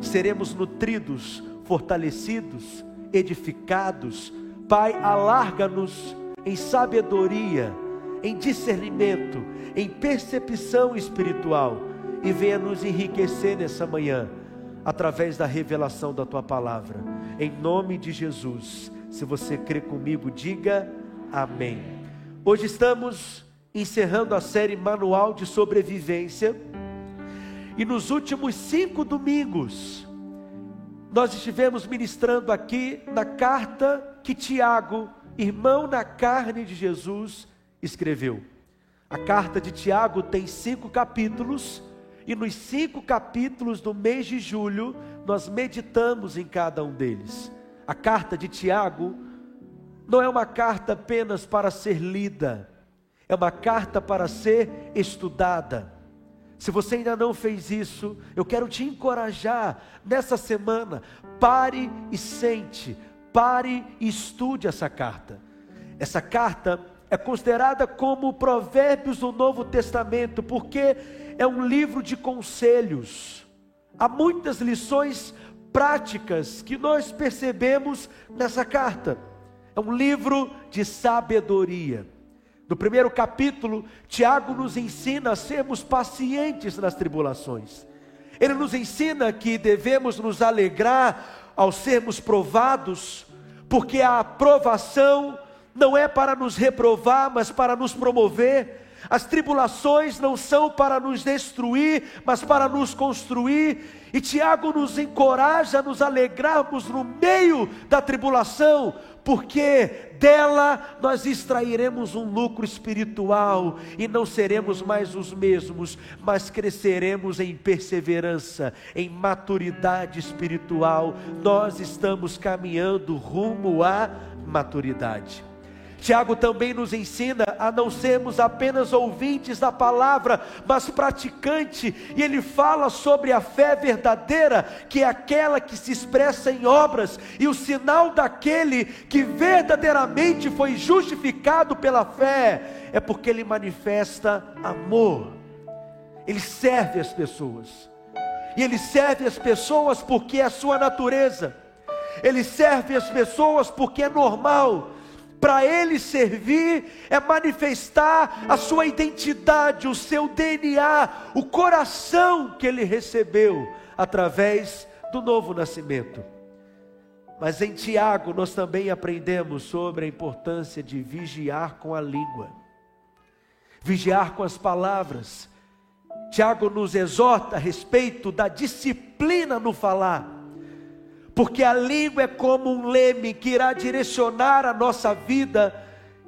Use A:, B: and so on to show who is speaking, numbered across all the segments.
A: seremos nutridos, fortalecidos, edificados. Pai, alarga-nos em sabedoria, em discernimento, em percepção espiritual e venha nos enriquecer nessa manhã através da revelação da tua palavra. Em nome de Jesus. Se você crê comigo, diga amém. Hoje estamos encerrando a série Manual de Sobrevivência. E nos últimos cinco domingos, nós estivemos ministrando aqui na carta que Tiago, irmão na carne de Jesus, escreveu. A carta de Tiago tem cinco capítulos, e nos cinco capítulos do mês de julho, nós meditamos em cada um deles. A carta de Tiago não é uma carta apenas para ser lida, é uma carta para ser estudada. Se você ainda não fez isso, eu quero te encorajar nessa semana. Pare e sente, pare e estude essa carta. Essa carta é considerada como Provérbios do Novo Testamento, porque é um livro de conselhos. Há muitas lições práticas que nós percebemos nessa carta. É um livro de sabedoria. No primeiro capítulo, Tiago nos ensina a sermos pacientes nas tribulações. Ele nos ensina que devemos nos alegrar ao sermos provados, porque a aprovação não é para nos reprovar, mas para nos promover. As tribulações não são para nos destruir, mas para nos construir. E Tiago nos encoraja a nos alegrarmos no meio da tribulação, porque dela nós extrairemos um lucro espiritual e não seremos mais os mesmos, mas cresceremos em perseverança, em maturidade espiritual. Nós estamos caminhando rumo à maturidade. Tiago também nos ensina a não sermos apenas ouvintes da palavra, mas praticante, e ele fala sobre a fé verdadeira, que é aquela que se expressa em obras, e o sinal daquele que verdadeiramente foi justificado pela fé, é porque ele manifesta amor, ele serve as pessoas, e ele serve as pessoas porque é a sua natureza, ele serve as pessoas porque é normal para ele servir é manifestar a sua identidade, o seu DNA, o coração que ele recebeu através do novo nascimento. Mas em Tiago nós também aprendemos sobre a importância de vigiar com a língua, vigiar com as palavras. Tiago nos exorta a respeito da disciplina no falar porque a língua é como um leme que irá direcionar a nossa vida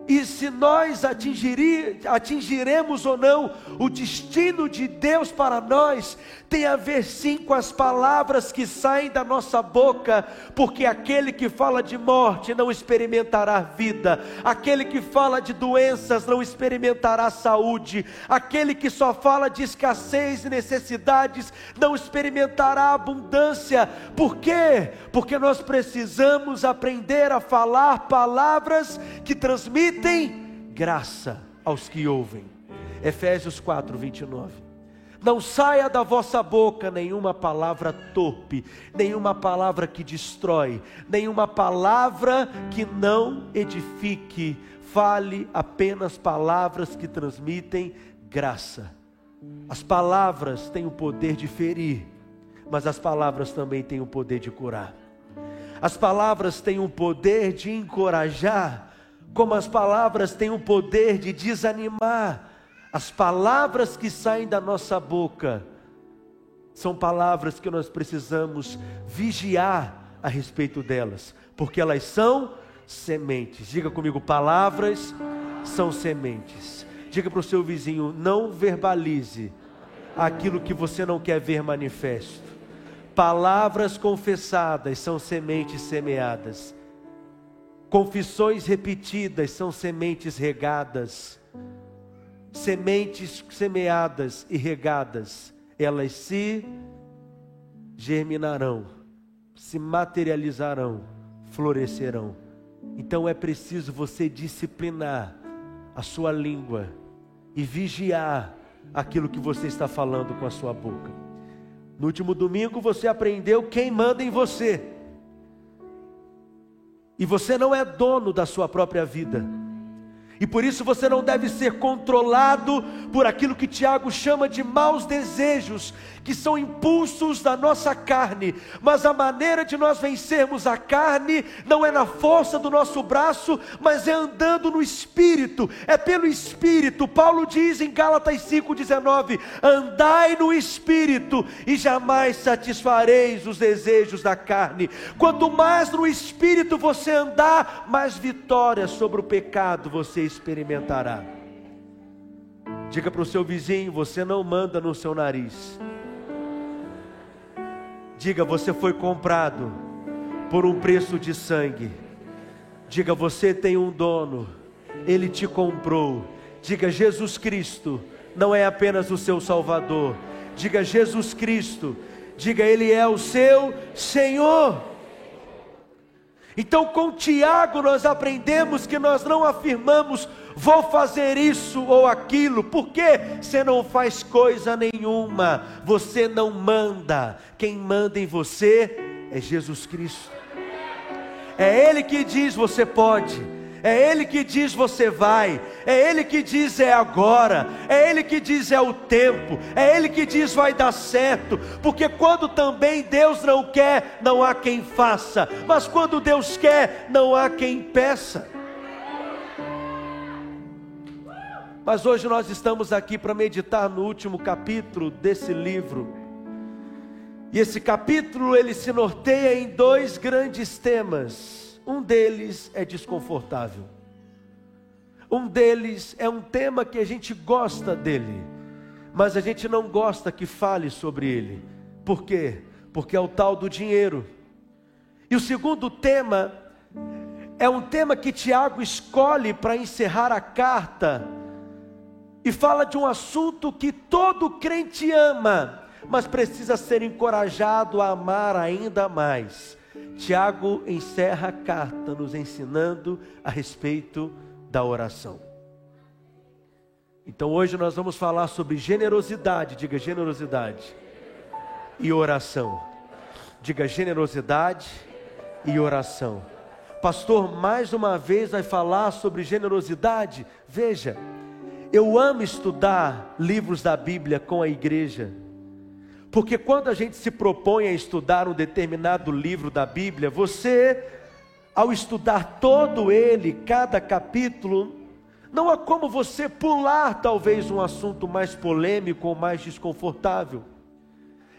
A: e se nós atingiremos ou não o destino de Deus para nós, tem a ver sim com as palavras que saem da nossa boca, porque aquele que fala de morte não experimentará vida, aquele que fala de doenças não experimentará saúde, aquele que só fala de escassez e necessidades não experimentará abundância. Por quê? Porque nós precisamos aprender a falar palavras que transmitem transmitem graça aos que ouvem. Efésios 4, 29. Não saia da vossa boca nenhuma palavra torpe, nenhuma palavra que destrói, nenhuma palavra que não edifique. Fale apenas palavras que transmitem graça. As palavras têm o poder de ferir, mas as palavras também têm o poder de curar. As palavras têm o poder de encorajar, como as palavras têm o poder de desanimar. As palavras que saem da nossa boca são palavras que nós precisamos vigiar a respeito delas, porque elas são sementes. Diga comigo, palavras são sementes. Diga para o seu vizinho, não verbalize aquilo que você não quer ver manifesto. Palavras confessadas são sementes semeadas. Confissões repetidas são sementes regadas. Sementes semeadas e regadas, elas se germinarão, se materializarão, florescerão. Então é preciso você disciplinar a sua língua e vigiar aquilo que você está falando com a sua boca. No último domingo você aprendeu quem manda em você. E você não é dono da sua própria vida. E por isso você não deve ser controlado por aquilo que Tiago chama de maus desejos, que são impulsos da nossa carne. Mas a maneira de nós vencermos a carne não é na força do nosso braço, mas é andando no espírito, é pelo espírito. Paulo diz em Gálatas 5:19: "Andai no espírito e jamais satisfareis os desejos da carne". Quanto mais no espírito você andar, mais vitória sobre o pecado você experimentará. Diga para o seu vizinho: você não manda no seu nariz. Diga, você foi comprado por um preço de sangue. Diga, você tem um dono, ele te comprou. Diga, Jesus Cristo não é apenas o seu Salvador. Diga, Jesus Cristo. Diga, Ele é o seu Senhor. Então, com Tiago, nós aprendemos que nós não afirmamos, vou fazer isso ou aquilo, porque você não faz coisa nenhuma, você não manda, quem manda em você é Jesus Cristo. É Ele que diz: você pode, é Ele que diz você vai, é Ele que diz é agora, é Ele que diz é o tempo, é Ele que diz vai dar certo, porque quando também Deus não quer, não há quem faça, mas quando Deus quer, não há quem peça. Mas hoje nós estamos aqui para meditar no último capítulo desse livro. E esse capítulo ele se norteia em dois grandes temas. Um deles é desconfortável. Um deles é um tema que a gente gosta dele, mas a gente não gosta que fale sobre ele. Por quê? Porque é o tal do dinheiro. E o segundo tema é um tema que Tiago escolhe para encerrar a carta e fala de um assunto que todo crente ama, mas precisa ser encorajado a amar ainda mais. Tiago encerra a carta nos ensinando a respeito da oração. Então hoje nós vamos falar sobre generosidade, diga generosidade e oração. Diga generosidade e oração. Pastor, mais uma vez vai falar sobre generosidade. Veja, eu amo estudar livros da Bíblia com a igreja. Porque quando a gente se propõe a estudar um determinado livro da Bíblia, você, ao estudar todo ele, cada capítulo, não há como você pular talvez um assunto mais polêmico ou mais desconfortável.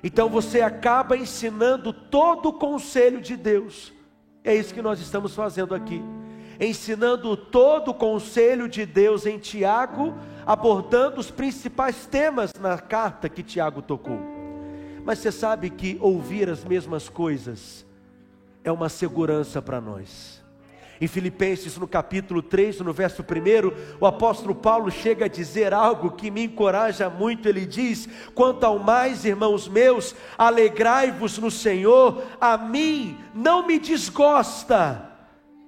A: Então você acaba ensinando todo o conselho de Deus. É isso que nós estamos fazendo aqui. Ensinando todo o conselho de Deus em Tiago, abordando os principais temas na carta que Tiago tocou. Mas você sabe que ouvir as mesmas coisas é uma segurança para nós. Em Filipenses, no capítulo 3, no verso 1, o apóstolo Paulo chega a dizer algo que me encoraja muito. Ele diz: Quanto ao mais, irmãos meus, alegrai-vos no Senhor, a mim não me desgosta,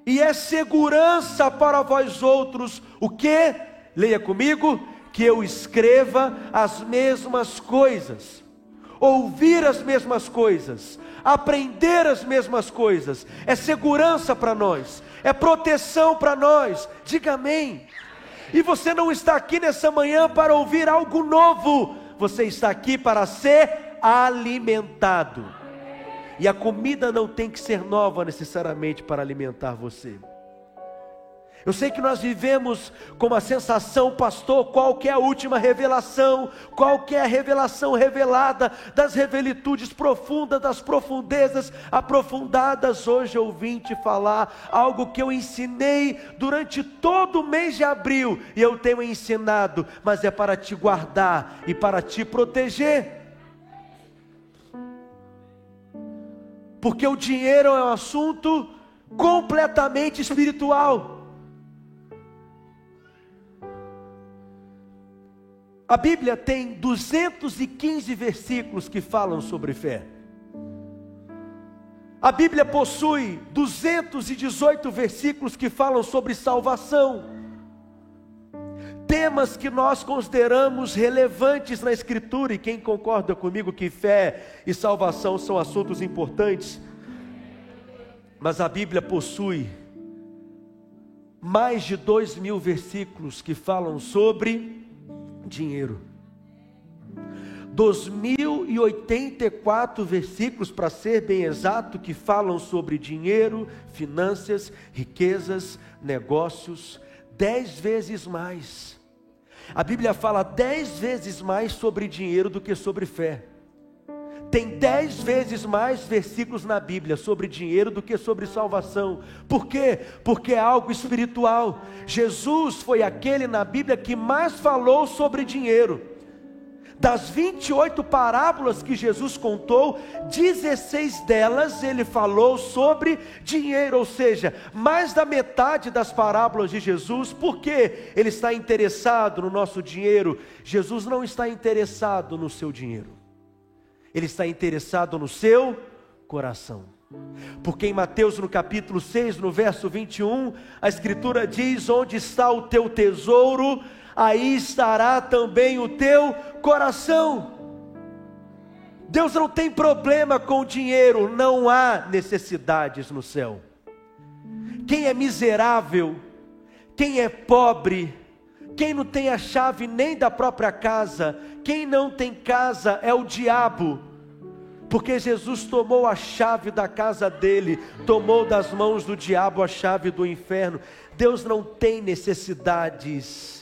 A: e é segurança para vós outros. O que? Leia comigo: que eu escreva as mesmas coisas ouvir as mesmas coisas, aprender as mesmas coisas, é segurança para nós, é proteção para nós. Diga amém. E você não está aqui nessa manhã para ouvir algo novo, você está aqui para ser alimentado. E a comida não tem que ser nova necessariamente para alimentar você. Eu sei que nós vivemos com uma sensação, pastor, qual é a última revelação? Qual é a revelação revelada das revelitudes profundas, das profundezas aprofundadas? Hoje eu vim te falar algo que eu ensinei durante todo o mês de abril e eu tenho ensinado, mas é para te guardar e para te proteger. Porque o dinheiro é um assunto completamente espiritual. A Bíblia tem 215 versículos que falam sobre fé. A Bíblia possui 218 versículos que falam sobre salvação. temas que nós consideramos relevantes na Escritura, e quem concorda comigo que fé e salvação são assuntos importantes, mas a Bíblia possui mais de dois mil versículos que falam sobre dinheiro. 2.084 versículos, para ser bem exato, que falam sobre dinheiro, finanças, riquezas, negócios, dez vezes mais. A Bíblia fala dez vezes mais sobre dinheiro do que sobre fé. Tem dez vezes mais versículos na Bíblia sobre dinheiro do que sobre salvação. Por quê? Porque é algo espiritual. Jesus foi aquele na Bíblia que mais falou sobre dinheiro. Das 28 parábolas que Jesus contou, 16 delas ele falou sobre dinheiro, ou seja, mais da metade das parábolas de Jesus, porque ele está interessado no nosso dinheiro. Jesus não está interessado no seu dinheiro, ele está interessado no seu coração. Porque em Mateus no capítulo 6, no verso 21, a Escritura diz: Onde está o teu tesouro, aí estará também o teu coração. Deus não tem problema com o dinheiro, não há necessidades no céu. Quem é miserável, quem é pobre, quem não tem a chave nem da própria casa, quem não tem casa é o diabo, porque Jesus tomou a chave da casa dele, tomou das mãos do diabo a chave do inferno. Deus não tem necessidades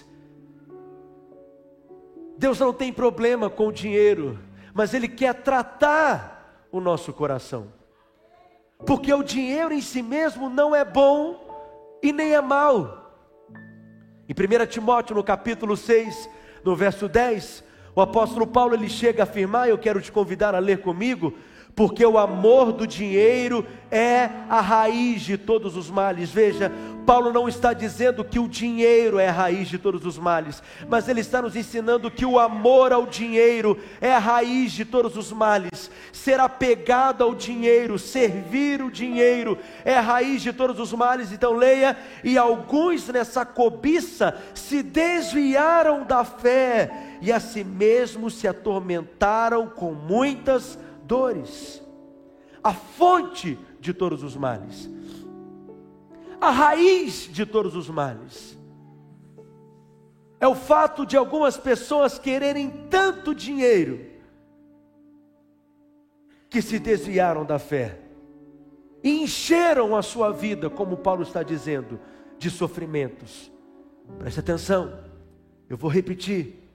A: Deus não tem problema com o dinheiro, mas Ele quer tratar o nosso coração. Porque o dinheiro em si mesmo não é bom e nem é mal. Em 1 Timóteo, no capítulo 6, no verso 10, o apóstolo Paulo ele chega a afirmar, eu quero te convidar a ler comigo, porque o amor do dinheiro é a raiz de todos os males. Veja, Paulo não está dizendo que o dinheiro é a raiz de todos os males, mas ele está nos ensinando que o amor ao dinheiro é a raiz de todos os males. Ser apegado ao dinheiro, servir o dinheiro é a raiz de todos os males. Então leia, e alguns nessa cobiça se desviaram da fé e a si mesmos se atormentaram com muitas dores. A fonte de todos os males a raiz de todos os males. É o fato de algumas pessoas quererem tanto dinheiro que se desviaram da fé e encheram a sua vida, como Paulo está dizendo, de sofrimentos. Preste atenção, eu vou repetir: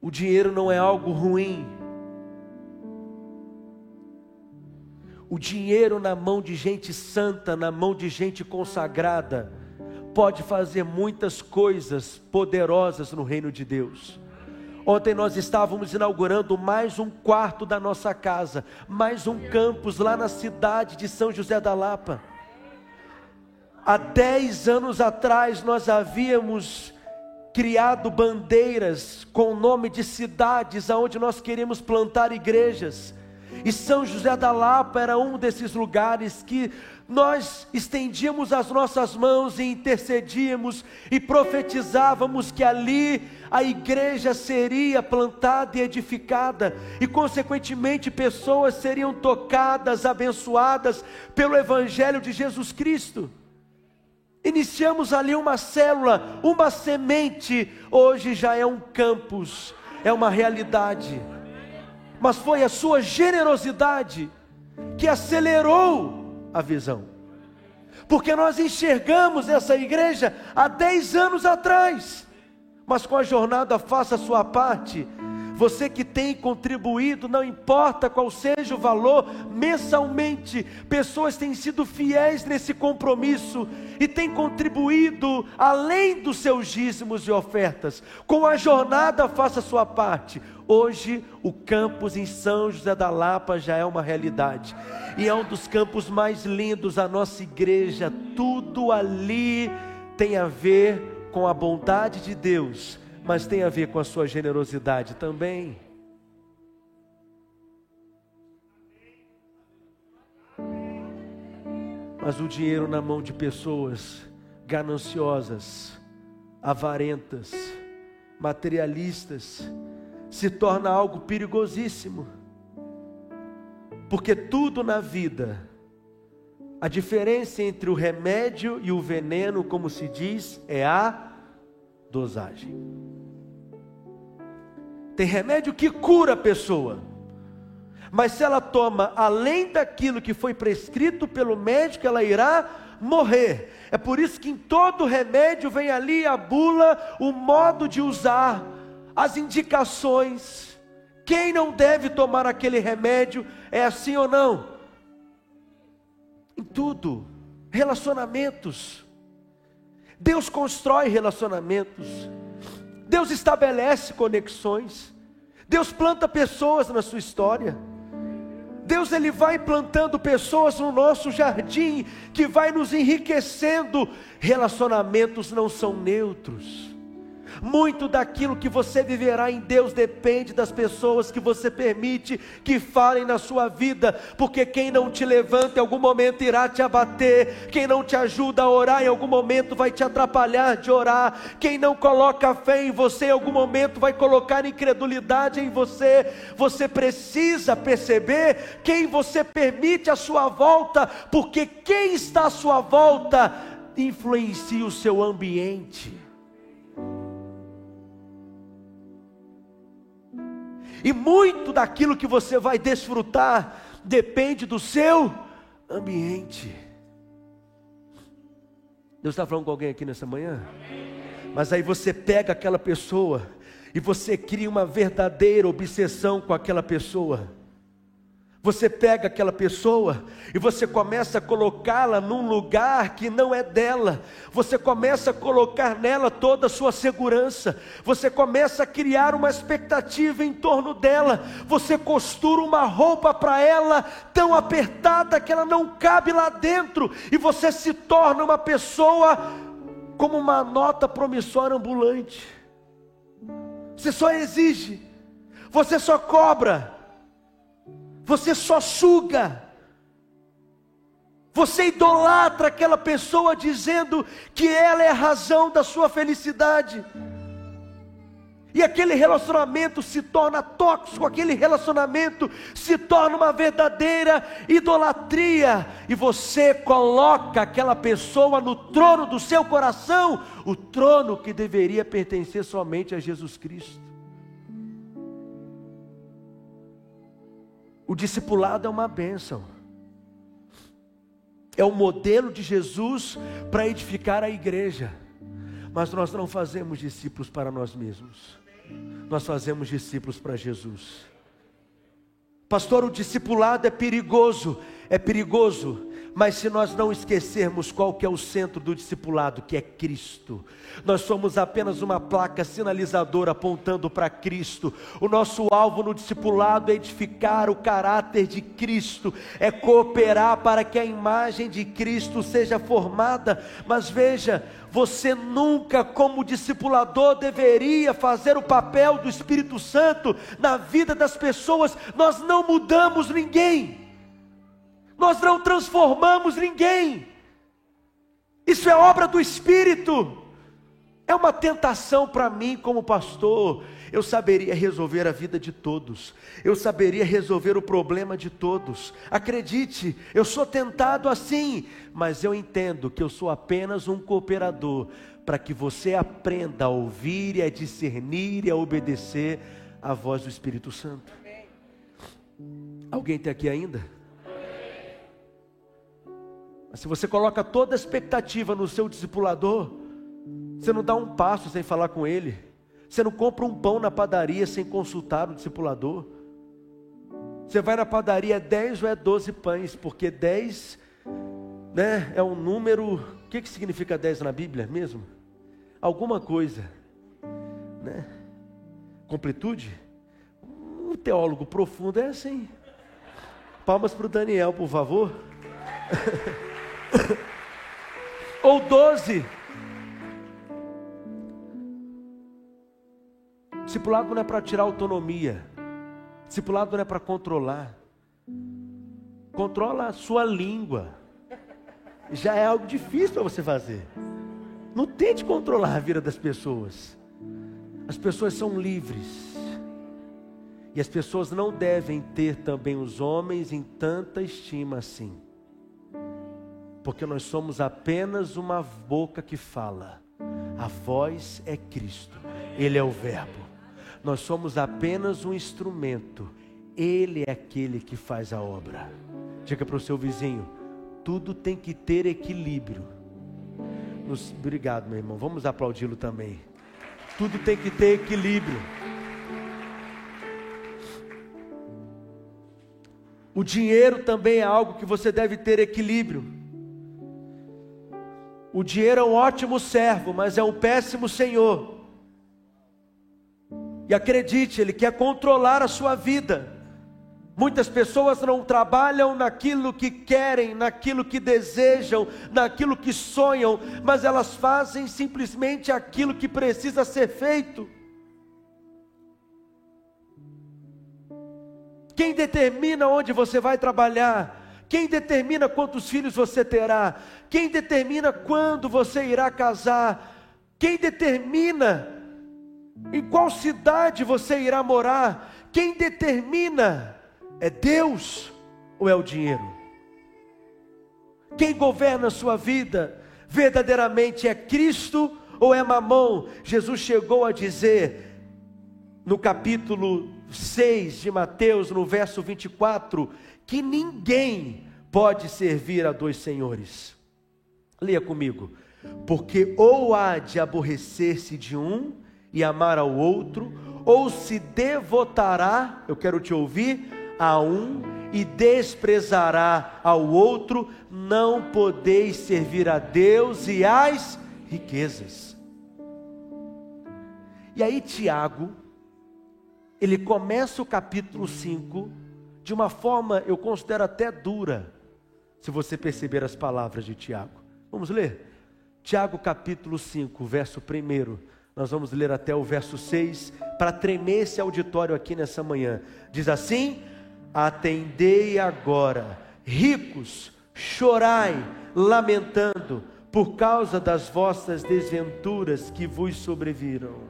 A: o dinheiro não é algo ruim, O dinheiro na mão de gente santa, na mão de gente consagrada, pode fazer muitas coisas poderosas no reino de Deus. Ontem nós estávamos inaugurando mais um quarto da nossa casa, mais um campus lá na cidade de São José da Lapa. Há dez anos atrás nós havíamos criado bandeiras com o nome de cidades aonde nós queríamos plantar igrejas. E São José da Lapa era um desses lugares que nós estendíamos as nossas mãos e intercedíamos e profetizávamos que ali a igreja seria plantada e edificada, e consequentemente pessoas seriam tocadas, abençoadas pelo Evangelho de Jesus Cristo. Iniciamos ali uma célula, uma semente, hoje já é um campus, é uma realidade mas foi a sua generosidade que acelerou a visão. Porque nós enxergamos essa igreja há 10 anos atrás, mas com a jornada faça a sua parte você que tem contribuído, não importa qual seja o valor, mensalmente, pessoas têm sido fiéis nesse compromisso e têm contribuído além dos seus dízimos e ofertas. Com a jornada, faça a sua parte. Hoje, o campus em São José da Lapa já é uma realidade, e é um dos campos mais lindos, a nossa igreja, tudo ali tem a ver com a bondade de Deus mas tem a ver com a sua generosidade também. Mas o dinheiro na mão de pessoas gananciosas, avarentas, materialistas, se torna algo perigosíssimo. Porque tudo na vida, a diferença entre o remédio e o veneno, como se diz, é a dosagem. Tem remédio que cura a pessoa, mas se ela toma além daquilo que foi prescrito pelo médico, ela irá morrer. É por isso que em todo remédio vem ali a bula, o modo de usar, as indicações. Quem não deve tomar aquele remédio é assim ou não? Em tudo, relacionamentos. Deus constrói relacionamentos. Deus estabelece conexões. Deus planta pessoas na sua história. Deus ele vai plantando pessoas no nosso jardim que vai nos enriquecendo. Relacionamentos não são neutros. Muito daquilo que você viverá em Deus depende das pessoas que você permite que falem na sua vida, porque quem não te levanta em algum momento irá te abater, quem não te ajuda a orar em algum momento vai te atrapalhar de orar, quem não coloca fé em você em algum momento vai colocar incredulidade em você. Você precisa perceber quem você permite à sua volta, porque quem está à sua volta influencia o seu ambiente. E muito daquilo que você vai desfrutar depende do seu ambiente. Deus está falando com alguém aqui nessa manhã? Mas aí você pega aquela pessoa e você cria uma verdadeira obsessão com aquela pessoa. Você pega aquela pessoa e você começa a colocá-la num lugar que não é dela. Você começa a colocar nela toda a sua segurança. Você começa a criar uma expectativa em torno dela. Você costura uma roupa para ela tão apertada que ela não cabe lá dentro e você se torna uma pessoa como uma nota promissória ambulante. Você só exige, você só cobra você só suga. Você idolatra aquela pessoa dizendo que ela é a razão da sua felicidade. E aquele relacionamento se torna tóxico, aquele relacionamento se torna uma verdadeira idolatria, e você coloca aquela pessoa no trono do seu coração, o trono que deveria pertencer somente a Jesus Cristo. O discipulado é uma bênção. É o modelo de Jesus para edificar a igreja. Mas nós não fazemos discípulos para nós mesmos. Nós fazemos discípulos para Jesus. Pastor, o discipulado é perigoso. É perigoso mas se nós não esquecermos qual que é o centro do discipulado, que é Cristo, nós somos apenas uma placa sinalizadora apontando para Cristo. O nosso alvo no discipulado é edificar o caráter de Cristo, é cooperar para que a imagem de Cristo seja formada. Mas veja, você nunca, como discipulador, deveria fazer o papel do Espírito Santo na vida das pessoas. Nós não mudamos ninguém nós não transformamos ninguém. Isso é obra do Espírito. É uma tentação para mim, como pastor. Eu saberia resolver a vida de todos, eu saberia resolver o problema de todos. Acredite, eu sou tentado assim, mas eu entendo que eu sou apenas um cooperador para que você aprenda a ouvir e a discernir e a obedecer a voz do Espírito Santo. Alguém está aqui ainda? Mas se você coloca toda a expectativa no seu discipulador, você não dá um passo sem falar com ele. Você não compra um pão na padaria sem consultar o discipulador. Você vai na padaria, é 10 ou é 12 pães, porque 10 né, é um número. O que, que significa 10 na Bíblia mesmo? Alguma coisa. Né? Completude? Um teólogo profundo é assim. Palmas para o Daniel, por favor. Ou doze. Discipulado não é para tirar autonomia. Discipulado não é para controlar. Controla a sua língua. Já é algo difícil para você fazer. Não tente controlar a vida das pessoas. As pessoas são livres. E as pessoas não devem ter também os homens em tanta estima assim. Porque nós somos apenas uma boca que fala. A voz é Cristo, Ele é o Verbo. Nós somos apenas um instrumento, Ele é aquele que faz a obra. Diga para o seu vizinho: tudo tem que ter equilíbrio. Nos... Obrigado, meu irmão. Vamos aplaudi-lo também. Tudo tem que ter equilíbrio. O dinheiro também é algo que você deve ter equilíbrio. O dinheiro é um ótimo servo, mas é um péssimo senhor. E acredite, ele quer controlar a sua vida. Muitas pessoas não trabalham naquilo que querem, naquilo que desejam, naquilo que sonham, mas elas fazem simplesmente aquilo que precisa ser feito. Quem determina onde você vai trabalhar? Quem determina quantos filhos você terá? Quem determina quando você irá casar? Quem determina em qual cidade você irá morar? Quem determina é Deus ou é o dinheiro? Quem governa a sua vida verdadeiramente é Cristo ou é Mamão? Jesus chegou a dizer no capítulo 6 de Mateus, no verso 24, que ninguém pode servir a dois senhores. Leia comigo. Porque ou há de aborrecer-se de um e amar ao outro, ou se devotará, eu quero te ouvir, a um e desprezará ao outro, não podeis servir a Deus e às riquezas. E aí, Tiago, ele começa o capítulo 5 de uma forma, eu considero até dura, se você perceber as palavras de Tiago. Vamos ler? Tiago capítulo 5, verso 1. Nós vamos ler até o verso 6 para tremer esse auditório aqui nessa manhã. Diz assim: Atendei agora, ricos, chorai, lamentando, por causa das vossas desventuras que vos sobreviram.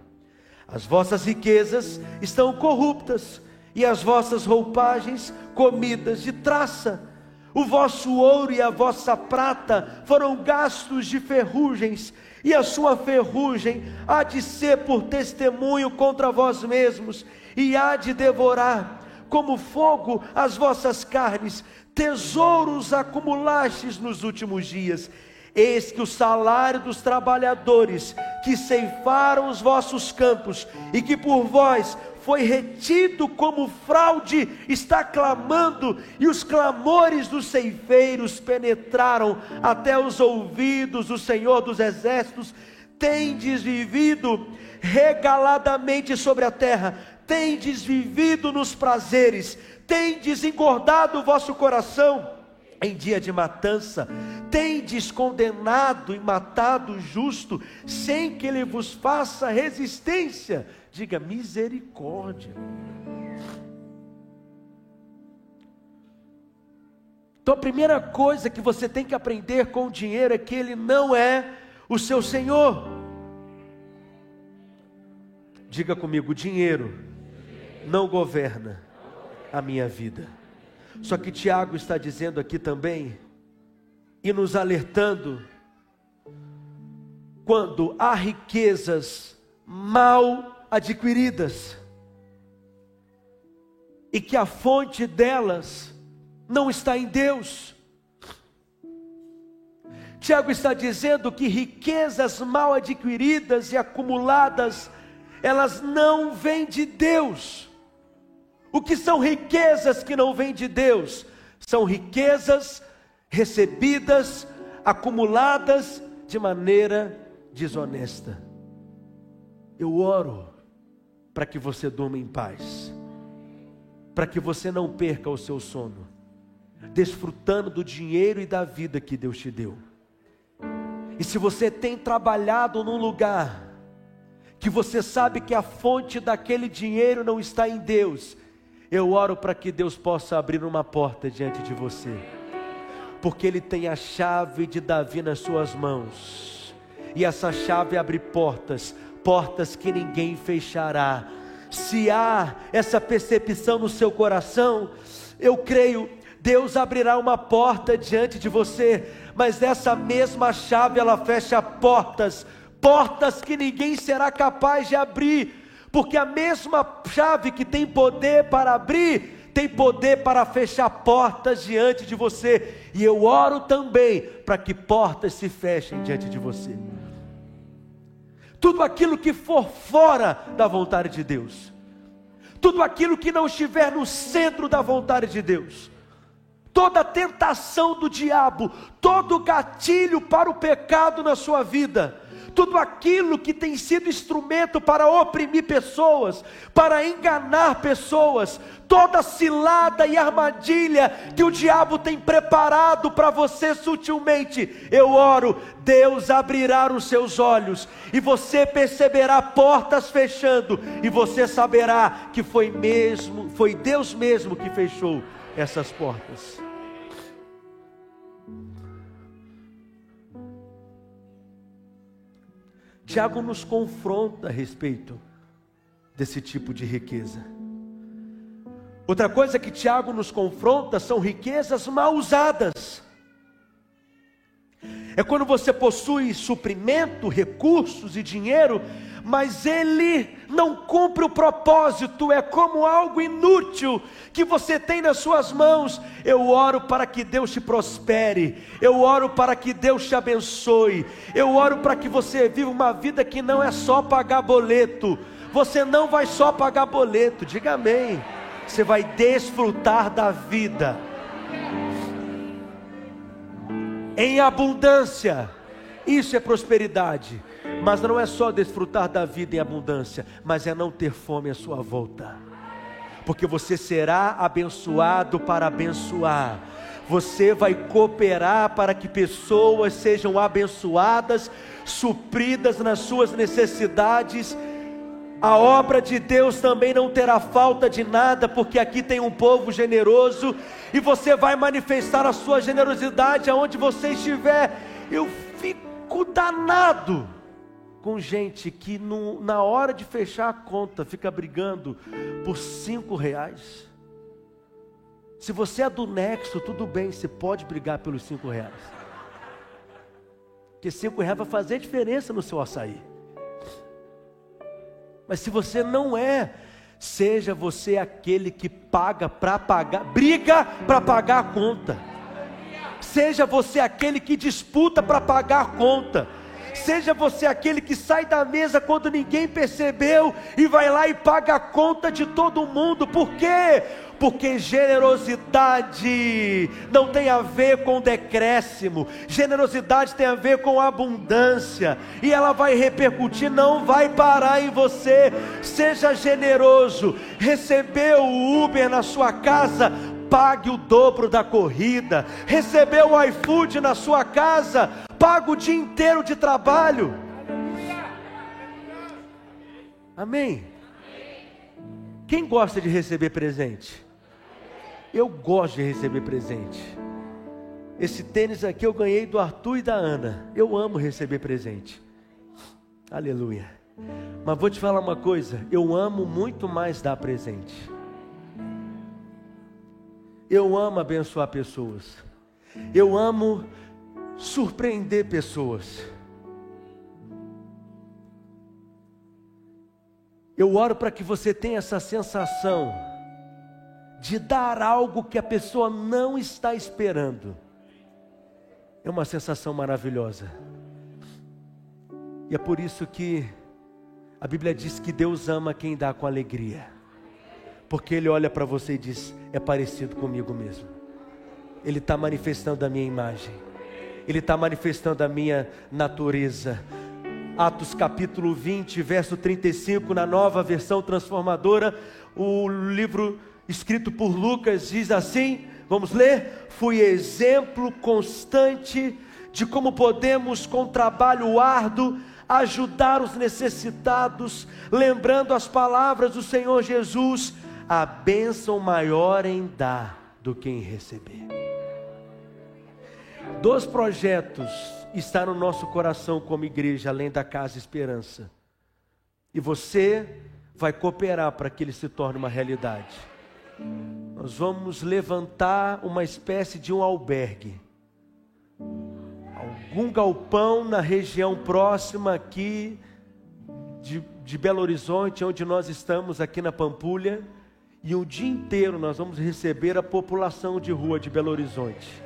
A: As vossas riquezas estão corruptas, e as vossas roupagens comidas de traça. O vosso ouro e a vossa prata foram gastos de ferrugens, e a sua ferrugem há de ser por testemunho contra vós mesmos, e há de devorar como fogo as vossas carnes, tesouros acumulastes nos últimos dias. Eis que o salário dos trabalhadores que ceifaram os vossos campos e que por vós foi retido como fraude, está clamando, e os clamores dos ceifeiros penetraram até os ouvidos do Senhor dos Exércitos. Tendes vivido regaladamente sobre a terra, tendes vivido nos prazeres, tendes engordado o vosso coração em dia de matança, tendes condenado e matado o justo, sem que ele vos faça resistência. Diga misericórdia. Então a primeira coisa que você tem que aprender com o dinheiro é que ele não é o seu senhor. Diga comigo, dinheiro não governa a minha vida. Só que Tiago está dizendo aqui também, e nos alertando, quando há riquezas mal adquiridas, e que a fonte delas não está em Deus. Tiago está dizendo que riquezas mal adquiridas e acumuladas, elas não vêm de Deus. O que são riquezas que não vêm de Deus? São riquezas recebidas, acumuladas de maneira desonesta. Eu oro para que você durma em paz, para que você não perca o seu sono, desfrutando do dinheiro e da vida que Deus te deu. E se você tem trabalhado num lugar que você sabe que a fonte daquele dinheiro não está em Deus, eu oro para que Deus possa abrir uma porta diante de você, porque Ele tem a chave de Davi nas suas mãos, e essa chave abre portas portas que ninguém fechará. Se há essa percepção no seu coração, eu creio, Deus abrirá uma porta diante de você, mas essa mesma chave ela fecha portas, portas que ninguém será capaz de abrir, porque a mesma chave que tem poder para abrir, tem poder para fechar portas diante de você, e eu oro também para que portas se fechem diante de você. Tudo aquilo que for fora da vontade de Deus, tudo aquilo que não estiver no centro da vontade de Deus, toda tentação do diabo, todo gatilho para o pecado na sua vida, tudo aquilo que tem sido instrumento para oprimir pessoas, para enganar pessoas, toda cilada e armadilha que o diabo tem preparado para você sutilmente, eu oro, Deus abrirá os seus olhos e você perceberá portas fechando e você saberá que foi mesmo, foi Deus mesmo que fechou essas portas. Tiago nos confronta a respeito desse tipo de riqueza. Outra coisa que Tiago nos confronta são riquezas mal usadas. É quando você possui suprimento, recursos e dinheiro, mas ele não cumpre o propósito, é como algo inútil que você tem nas suas mãos. Eu oro para que Deus te prospere, eu oro para que Deus te abençoe, eu oro para que você viva uma vida que não é só pagar boleto, você não vai só pagar boleto, diga amém. Você vai desfrutar da vida em abundância. Isso é prosperidade. Mas não é só desfrutar da vida em abundância, mas é não ter fome à sua volta. Porque você será abençoado para abençoar. Você vai cooperar para que pessoas sejam abençoadas, supridas nas suas necessidades. A obra de Deus também não terá falta de nada, porque aqui tem um povo generoso e você vai manifestar a sua generosidade aonde você estiver. Eu fico danado com gente que no, na hora de fechar a conta fica brigando por cinco reais. Se você é do Nexo, tudo bem, você pode brigar pelos cinco reais. Porque cinco reais vai fazer diferença no seu açaí. Mas se você não é, seja você aquele que paga para pagar, briga para pagar a conta. Seja você aquele que disputa para pagar a conta Seja você aquele que sai da mesa quando ninguém percebeu e vai lá e paga a conta de todo mundo. Por quê? Porque generosidade não tem a ver com decréscimo, generosidade tem a ver com abundância, e ela vai repercutir, não vai parar em você. Seja generoso, recebeu o Uber na sua casa, pague o dobro da corrida, recebeu o iFood na sua casa, paga o dia inteiro de trabalho. Amém? Quem gosta de receber presente? Eu gosto de receber presente. Esse tênis aqui eu ganhei do Arthur e da Ana. Eu amo receber presente. Aleluia. Mas vou te falar uma coisa: eu amo muito mais dar presente. Eu amo abençoar pessoas. Eu amo surpreender pessoas. Eu oro para que você tenha essa sensação de dar algo que a pessoa não está esperando. É uma sensação maravilhosa. E é por isso que a Bíblia diz que Deus ama quem dá com alegria. Porque Ele olha para você e diz: é parecido comigo mesmo. Ele está manifestando a minha imagem. Ele está manifestando a minha natureza. Atos capítulo 20, verso 35, na nova versão transformadora, o livro escrito por Lucas diz assim: vamos ler? Fui exemplo constante de como podemos, com trabalho árduo, ajudar os necessitados, lembrando as palavras do Senhor Jesus: a bênção maior em dar do que em receber. Dois projetos estão no nosso coração como igreja, além da Casa Esperança. E você vai cooperar para que ele se torne uma realidade. Nós vamos levantar uma espécie de um albergue. Algum galpão na região próxima aqui de, de Belo Horizonte, onde nós estamos aqui na Pampulha, e o dia inteiro nós vamos receber a população de rua de Belo Horizonte.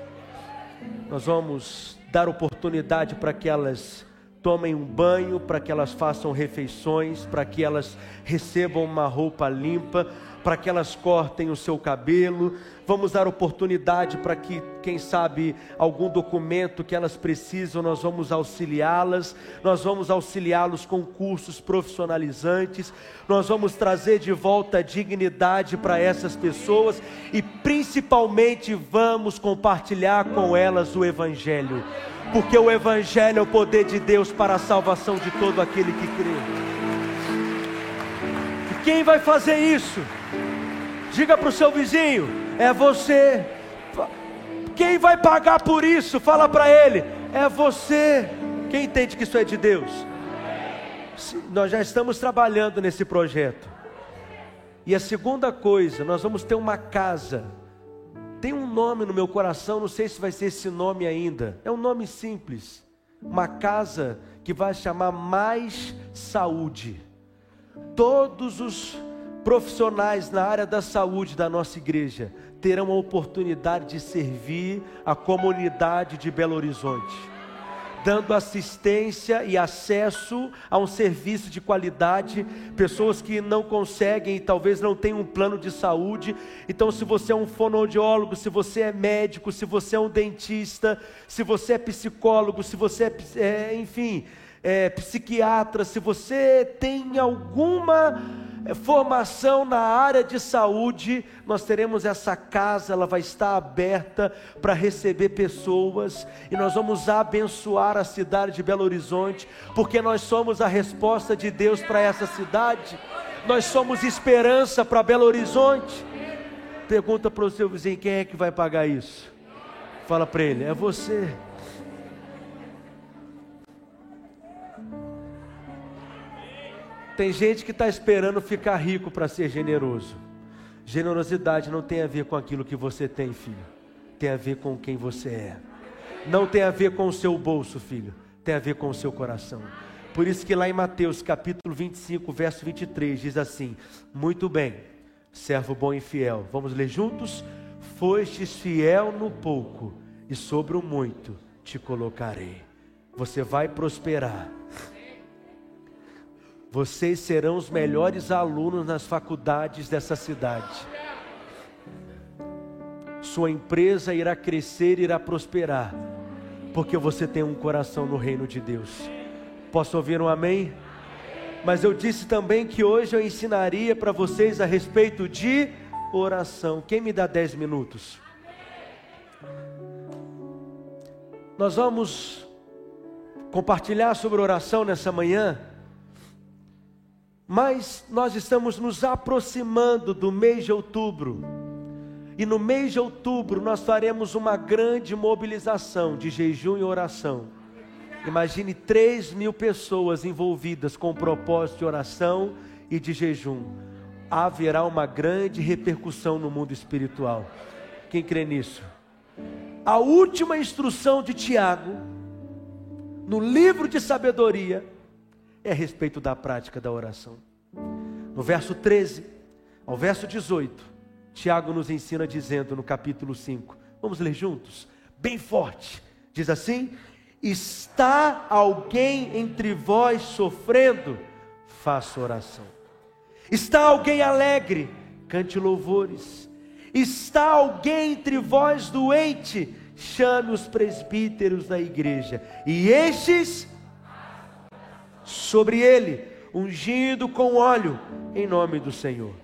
A: Nós vamos dar oportunidade para que elas tomem um banho, para que elas façam refeições, para que elas recebam uma roupa limpa, para que elas cortem o seu cabelo. Vamos dar oportunidade para que, quem sabe, algum documento que elas precisam, nós vamos auxiliá-las. Nós vamos auxiliá-los com cursos profissionalizantes. Nós vamos trazer de volta a dignidade para essas pessoas e, principalmente, vamos compartilhar com elas o Evangelho. Porque o Evangelho é o poder de Deus para a salvação de todo aquele que crê. E quem vai fazer isso? Diga para o seu vizinho: é você. Quem vai pagar por isso? Fala para ele: é você. Quem entende que isso é de Deus? Nós já estamos trabalhando nesse projeto. E a segunda coisa, nós vamos ter uma casa. Tem um nome no meu coração, não sei se vai ser esse nome ainda. É um nome simples. Uma casa que vai chamar Mais Saúde. Todos os profissionais na área da saúde da nossa igreja terão a oportunidade de servir a comunidade de Belo Horizonte, dando assistência e acesso a um serviço de qualidade, pessoas que não conseguem e talvez não tenham um plano de saúde. Então, se você é um fonoaudiólogo, se você é médico, se você é um dentista, se você é psicólogo, se você é, é enfim, é, psiquiatra, se você tem alguma formação na área de saúde, nós teremos essa casa, ela vai estar aberta para receber pessoas e nós vamos abençoar a cidade de Belo Horizonte, porque nós somos a resposta de Deus para essa cidade, nós somos esperança para Belo Horizonte. Pergunta para o seu vizinho: quem é que vai pagar isso? Fala para ele: é você. Tem gente que está esperando ficar rico para ser generoso. Generosidade não tem a ver com aquilo que você tem, filho. Tem a ver com quem você é. Não tem a ver com o seu bolso, filho. Tem a ver com o seu coração. Por isso que lá em Mateus capítulo 25, verso 23, diz assim: Muito bem, servo bom e fiel. Vamos ler juntos? Fostes fiel no pouco, e sobre o muito te colocarei. Você vai prosperar vocês serão os melhores alunos nas faculdades dessa cidade. Sua empresa irá crescer, irá prosperar, porque você tem um coração no reino de Deus. Posso ouvir um amém? Mas eu disse também que hoje eu ensinaria para vocês a respeito de oração. Quem me dá dez minutos? Nós vamos compartilhar sobre oração nessa manhã. Mas nós estamos nos aproximando do mês de outubro. E no mês de outubro nós faremos uma grande mobilização de jejum e oração. Imagine 3 mil pessoas envolvidas com o propósito de oração e de jejum. Haverá uma grande repercussão no mundo espiritual. Quem crê nisso? A última instrução de Tiago, no livro de sabedoria, é a respeito da prática da oração. No verso 13 ao verso 18, Tiago nos ensina dizendo no capítulo 5, vamos ler juntos? Bem forte, diz assim: Está alguém entre vós sofrendo? Faça oração. Está alguém alegre? Cante louvores. Está alguém entre vós doente? Chame os presbíteros da igreja, e estes sobre ele, ungido com óleo, em nome do Senhor.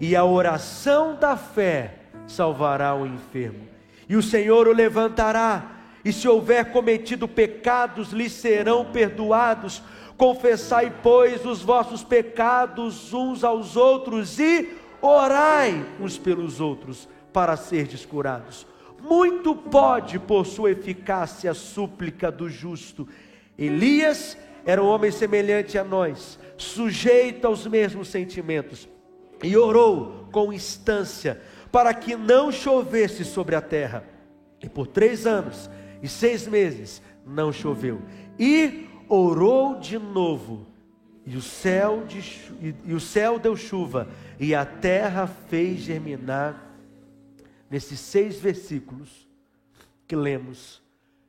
A: E a oração da fé salvará o enfermo, e o Senhor o levantará, e se houver cometido pecados, lhe serão perdoados. Confessai, pois, os vossos pecados uns aos outros e orai uns pelos outros para serdes curados. Muito pode, por sua eficácia, a súplica do justo. Elias era um homem semelhante a nós, sujeito aos mesmos sentimentos, e orou com instância para que não chovesse sobre a terra. E por três anos e seis meses não choveu. E orou de novo, e o céu, de, e o céu deu chuva, e a terra fez germinar. Nesses seis versículos que lemos,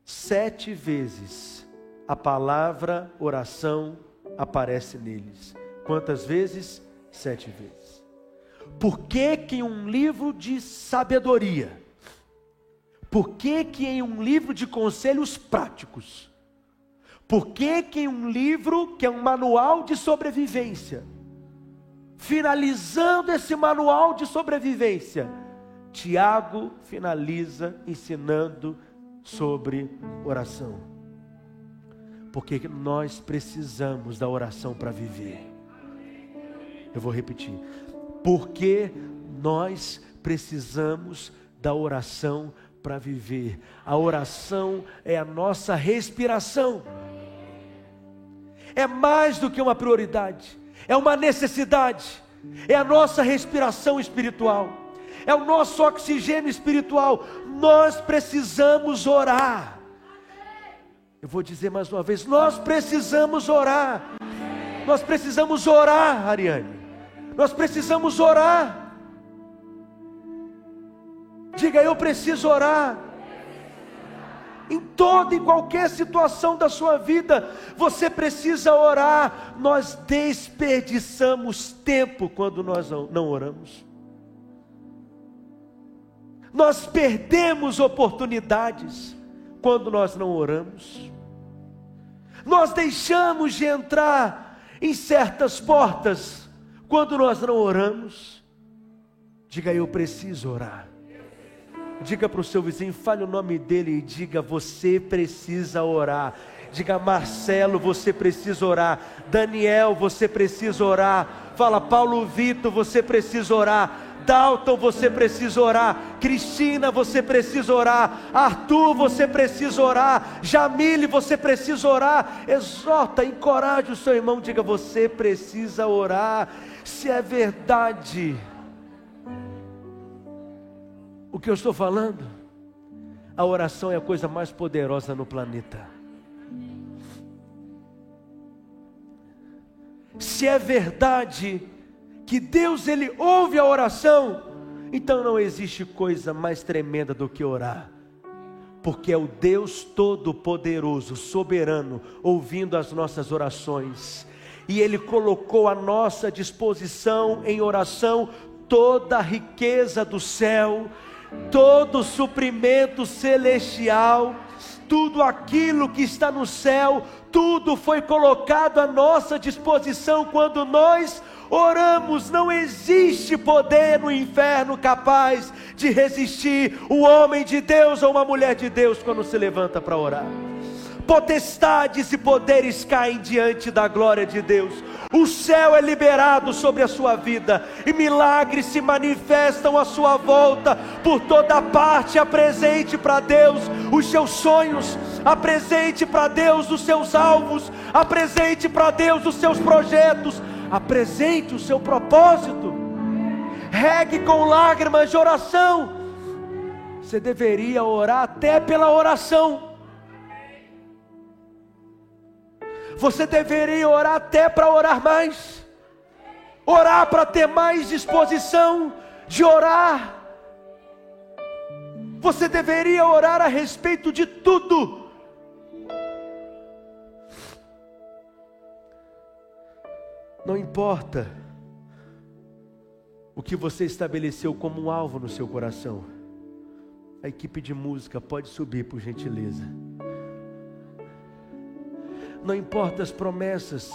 A: sete vezes a palavra oração aparece neles. Quantas vezes? Sete vezes. Por que que em um livro de sabedoria, por que que em um livro de conselhos práticos, por que que em um livro que é um manual de sobrevivência, finalizando esse manual de sobrevivência, Tiago finaliza ensinando sobre oração. Porque nós precisamos da oração para viver. Eu vou repetir. Porque nós precisamos da oração para viver. A oração é a nossa respiração. É mais do que uma prioridade, é uma necessidade, é a nossa respiração espiritual, é o nosso oxigênio espiritual. Nós precisamos orar. Eu vou dizer mais uma vez: nós precisamos orar. Nós precisamos orar, Ariane. Nós precisamos orar. Diga, eu preciso orar. Em toda e qualquer situação da sua vida, você precisa orar. Nós desperdiçamos tempo quando nós não oramos. Nós perdemos oportunidades quando nós não oramos. Nós deixamos de entrar em certas portas quando nós não oramos. Diga, eu preciso orar. Diga para o seu vizinho, fale o nome dele e diga: Você precisa orar. Diga, Marcelo, você precisa orar. Daniel, você precisa orar. Fala, Paulo Vitor, você precisa orar. Dalton, você precisa orar. Cristina, você precisa orar. Arthur, você precisa orar. Jamile, você precisa orar. Exorta, encoraje o seu irmão. Diga, você precisa orar. Se é verdade o que eu estou falando? A oração é a coisa mais poderosa no planeta. Se é verdade que Deus ele ouve a oração, então não existe coisa mais tremenda do que orar. Porque é o Deus todo-poderoso, soberano, ouvindo as nossas orações. E ele colocou à nossa disposição em oração toda a riqueza do céu todo suprimento celestial, tudo aquilo que está no céu, tudo foi colocado à nossa disposição quando nós oramos. Não existe poder no inferno capaz de resistir o homem de Deus ou uma mulher de Deus quando se levanta para orar potestades e poderes caem diante da glória de Deus. O céu é liberado sobre a sua vida e milagres se manifestam à sua volta por toda parte. Apresente para Deus os seus sonhos, apresente para Deus os seus alvos, apresente para Deus os seus projetos, apresente o seu propósito. Regue com lágrimas de oração. Você deveria orar até pela oração. Você deveria orar até para orar mais. Orar para ter mais disposição de orar. Você deveria orar a respeito de tudo. Não importa o que você estabeleceu como um alvo no seu coração. A equipe de música pode subir, por gentileza. Não importa as promessas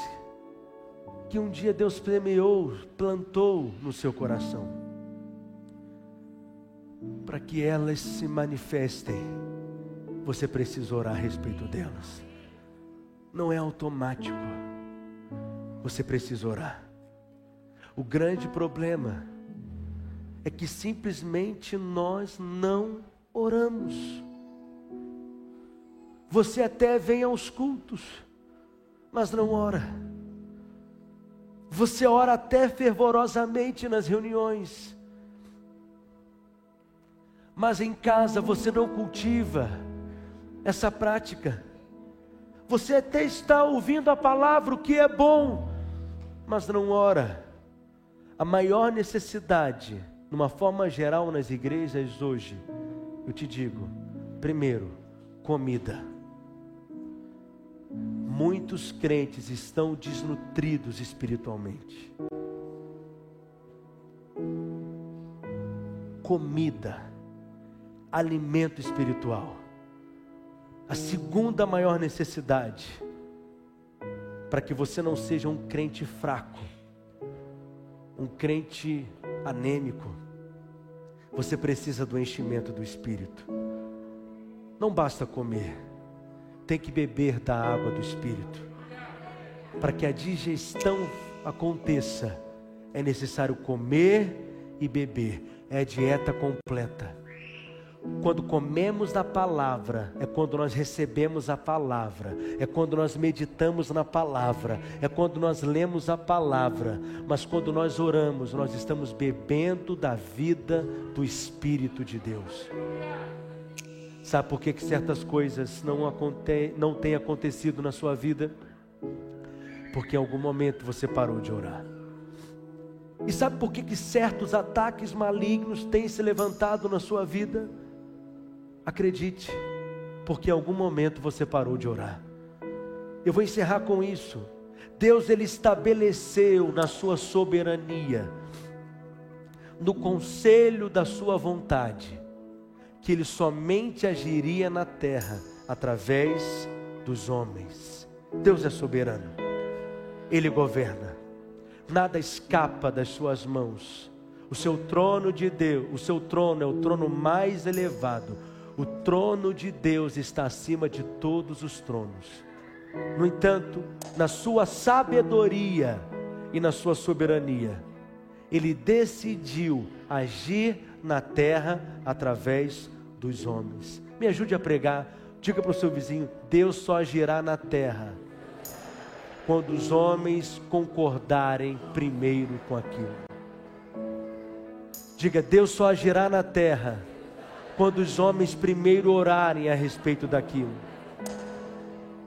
A: que um dia Deus premiou, plantou no seu coração, para que elas se manifestem, você precisa orar a respeito delas. Não é automático, você precisa orar. O grande problema é que simplesmente nós não oramos. Você até vem aos cultos mas não ora. Você ora até fervorosamente nas reuniões, mas em casa você não cultiva essa prática. Você até está ouvindo a palavra, o que é bom, mas não ora. A maior necessidade, numa forma geral nas igrejas hoje, eu te digo, primeiro, comida. Muitos crentes estão desnutridos espiritualmente. Comida, alimento espiritual. A segunda maior necessidade, para que você não seja um crente fraco, um crente anêmico, você precisa do enchimento do Espírito. Não basta comer, tem que beber da água do Espírito. Para que a digestão aconteça, é necessário comer e beber, é dieta completa. Quando comemos da palavra, é quando nós recebemos a palavra, é quando nós meditamos na palavra, é quando nós lemos a palavra, mas quando nós oramos, nós estamos bebendo da vida do Espírito de Deus. Sabe por que, que certas coisas não, aconte, não têm acontecido na sua vida? Porque em algum momento você parou de orar. E sabe por que, que certos ataques malignos têm se levantado na sua vida? Acredite, porque em algum momento você parou de orar. Eu vou encerrar com isso. Deus ele estabeleceu na sua soberania, no conselho da sua vontade, que ele somente agiria na terra através dos homens. Deus é soberano. Ele governa. Nada escapa das suas mãos. O seu trono de Deus, o seu trono é o trono mais elevado o trono de Deus está acima de todos os tronos. No entanto, na sua sabedoria e na sua soberania, ele decidiu agir na terra através dos homens. Me ajude a pregar. Diga para o seu vizinho: Deus só agirá na terra quando os homens concordarem primeiro com aquilo. Diga: Deus só agirá na terra quando os homens primeiro orarem a respeito daquilo.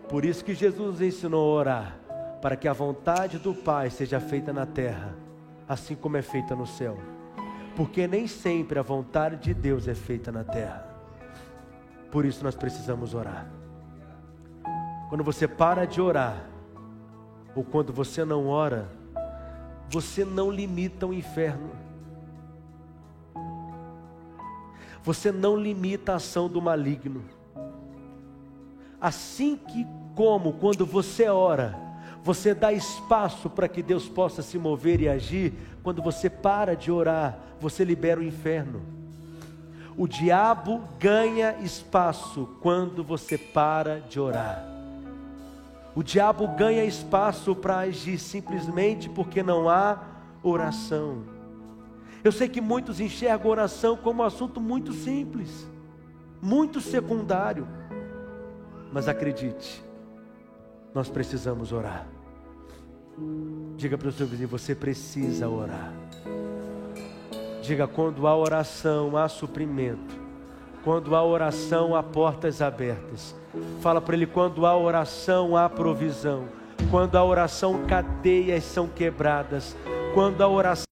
A: Por isso que Jesus ensinou a orar, para que a vontade do Pai seja feita na terra, assim como é feita no céu. Porque nem sempre a vontade de Deus é feita na terra. Por isso nós precisamos orar. Quando você para de orar, ou quando você não ora, você não limita o inferno. Você não limita a ação do maligno. Assim que, como quando você ora, você dá espaço para que Deus possa se mover e agir, quando você para de orar, você libera o inferno. O diabo ganha espaço quando você para de orar. O diabo ganha espaço para agir simplesmente porque não há oração. Eu sei que muitos enxergam oração como um assunto muito simples, muito secundário. Mas acredite, nós precisamos orar. Diga para o seu vizinho: você precisa orar. Diga: quando há oração, há suprimento. Quando há oração, há portas abertas. Fala para ele: quando há oração, há provisão. Quando há oração, cadeias são quebradas. Quando há oração,